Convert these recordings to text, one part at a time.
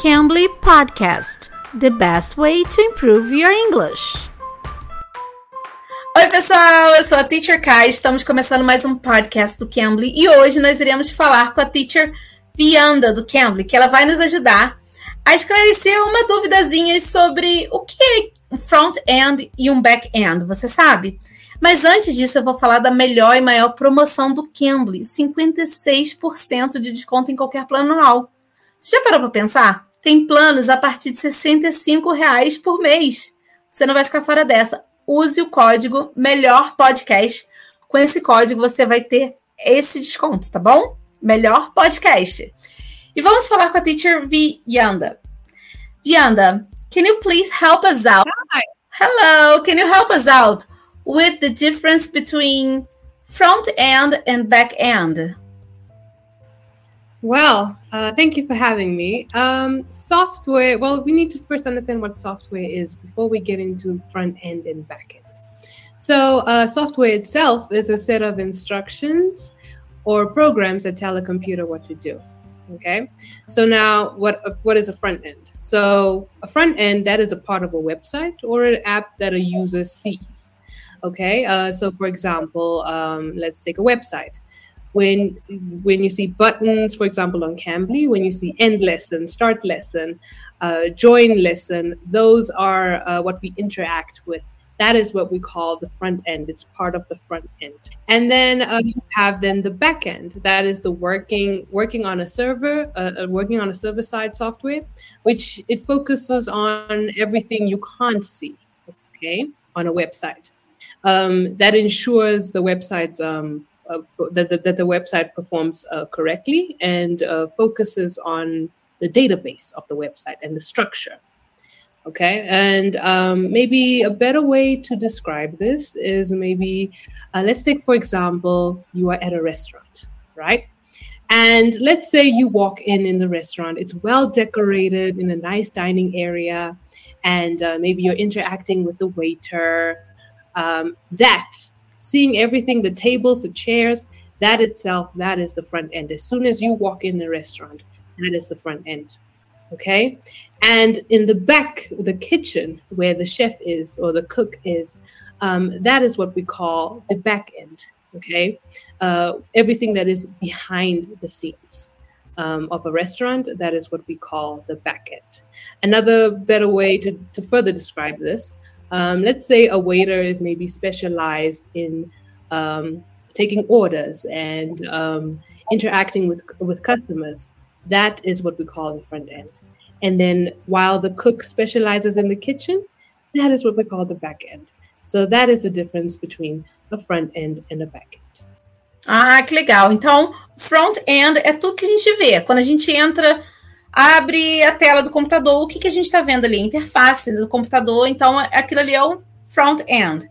Cambly Podcast The best way to improve your English. Oi, pessoal, eu sou a Teacher Kai. Estamos começando mais um podcast do Cambly e hoje nós iremos falar com a Teacher Vianda do Cambly, que ela vai nos ajudar a esclarecer uma duvidazinha sobre o que é um front-end e um back-end, você sabe? Mas antes disso, eu vou falar da melhor e maior promoção do Cambly: 56% de desconto em qualquer plano anual. Você já parou para pensar? Tem planos a partir de 65 reais por mês. Você não vai ficar fora dessa. Use o código Melhor Podcast. Com esse código você vai ter esse desconto, tá bom? Melhor Podcast. E vamos falar com a teacher Vianda. Vianda, can you please help us out? Hi. Hello, can you help us out with the difference between front end and back end? Well, uh, thank you for having me. Um, software, well, we need to first understand what software is before we get into front end and back end. So, uh, software itself is a set of instructions or programs that tell a computer what to do. Okay. So now, what what is a front end? So a front end that is a part of a website or an app that a user sees. Okay. Uh, so for example, um, let's take a website when when you see buttons, for example, on Cambly, when you see end lesson, start lesson, uh, join lesson, those are uh, what we interact with. That is what we call the front end. It's part of the front end. And then uh, you have then the back end. That is the working working on a server, uh, uh, working on a server side software, which it focuses on everything you can't see. Okay, on a website. Um, that ensures the website's um, that, that, that, the website performs uh, correctly and uh, focuses on the database of the website and the structure. Okay, and um, maybe a better way to describe this is maybe uh, let's take, for example, you are at a restaurant, right? And let's say you walk in in the restaurant, it's well decorated in a nice dining area, and uh, maybe you're interacting with the waiter. Um, that seeing everything the tables the chairs that itself that is the front end. As soon as you walk in the restaurant that is the front end okay? And in the back the kitchen where the chef is or the cook is um, that is what we call the back end okay? Uh, everything that is behind the scenes um, of a restaurant that is what we call the back end. Another better way to, to further describe this um, let's say a waiter is maybe specialized in um, taking orders and um, interacting with with customers. That is what we call the front end. And then while the cook specializes in the kitchen, that is what we call the back end. So that is the difference between a front end and a back end. Ah, que legal. Então, front end é tudo que a gente vê. Quando a gente entra abre a tela do computador, o que, que a gente está vendo ali? A interface do computador, então aquilo ali é o front-end.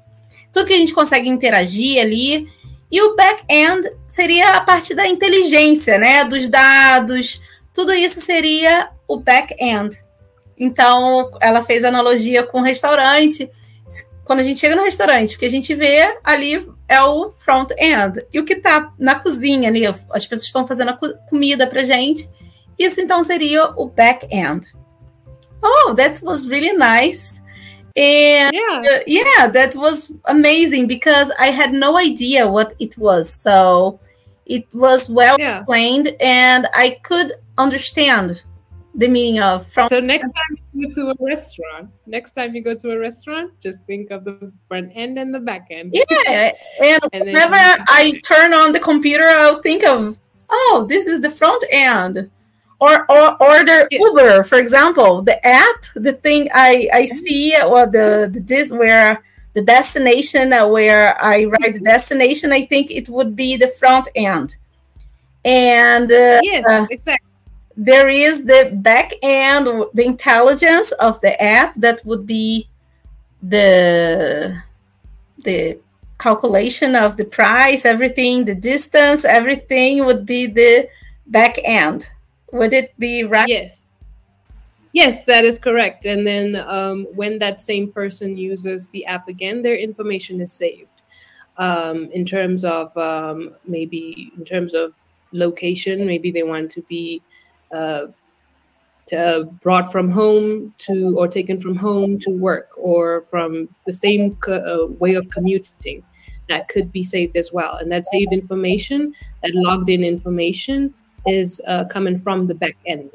Tudo que a gente consegue interagir ali. E o back-end seria a parte da inteligência, né? Dos dados, tudo isso seria o back-end. Então, ela fez analogia com o restaurante. Quando a gente chega no restaurante, o que a gente vê ali é o front-end. E o que está na cozinha ali, as pessoas estão fazendo a comida para gente Isso então seria o back-end. Oh, that was really nice. And yeah. Uh, yeah, that was amazing because I had no idea what it was. So it was well yeah. explained and I could understand the meaning of from so next time you go to a restaurant next time you go to a restaurant just think of the front end and the back end yeah and, and whenever i turn on the computer i'll think of oh this is the front end or, or order Uber, for example, the app, the thing I, I see, or the, the this where the destination uh, where I write the destination, I think it would be the front end. And uh, yes, uh, exactly. There is the back end, the intelligence of the app that would be the the calculation of the price, everything, the distance, everything would be the back end. Would it be right? Yes. Yes, that is correct. And then um, when that same person uses the app again, their information is saved. Um, in terms of um, maybe in terms of location, maybe they want to be uh, uh, brought from home to or taken from home to work or from the same co- uh, way of commuting that could be saved as well and that saved information that logged in information is uh, coming from the back end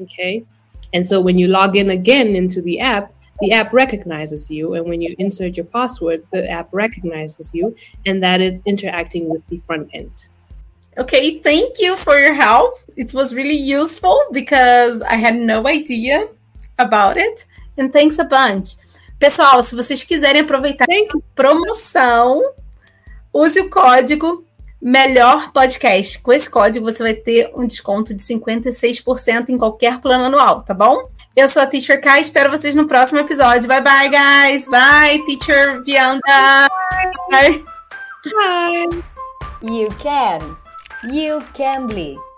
okay and so when you log in again into the app the app recognizes you and when you insert your password the app recognizes you and that is interacting with the front end Okay, thank you for your help. It was really useful because I had no idea about it. And thanks a bunch. Pessoal, se vocês quiserem aproveitar a promoção, use o código Melhor Podcast. Com esse código você vai ter um desconto de 56% em qualquer plano anual, tá bom? Eu sou a Teacher Kai, espero vocês no próximo episódio. Bye bye, guys. Bye, Teacher Vianda. Bye. Bye. You can. You can bleed.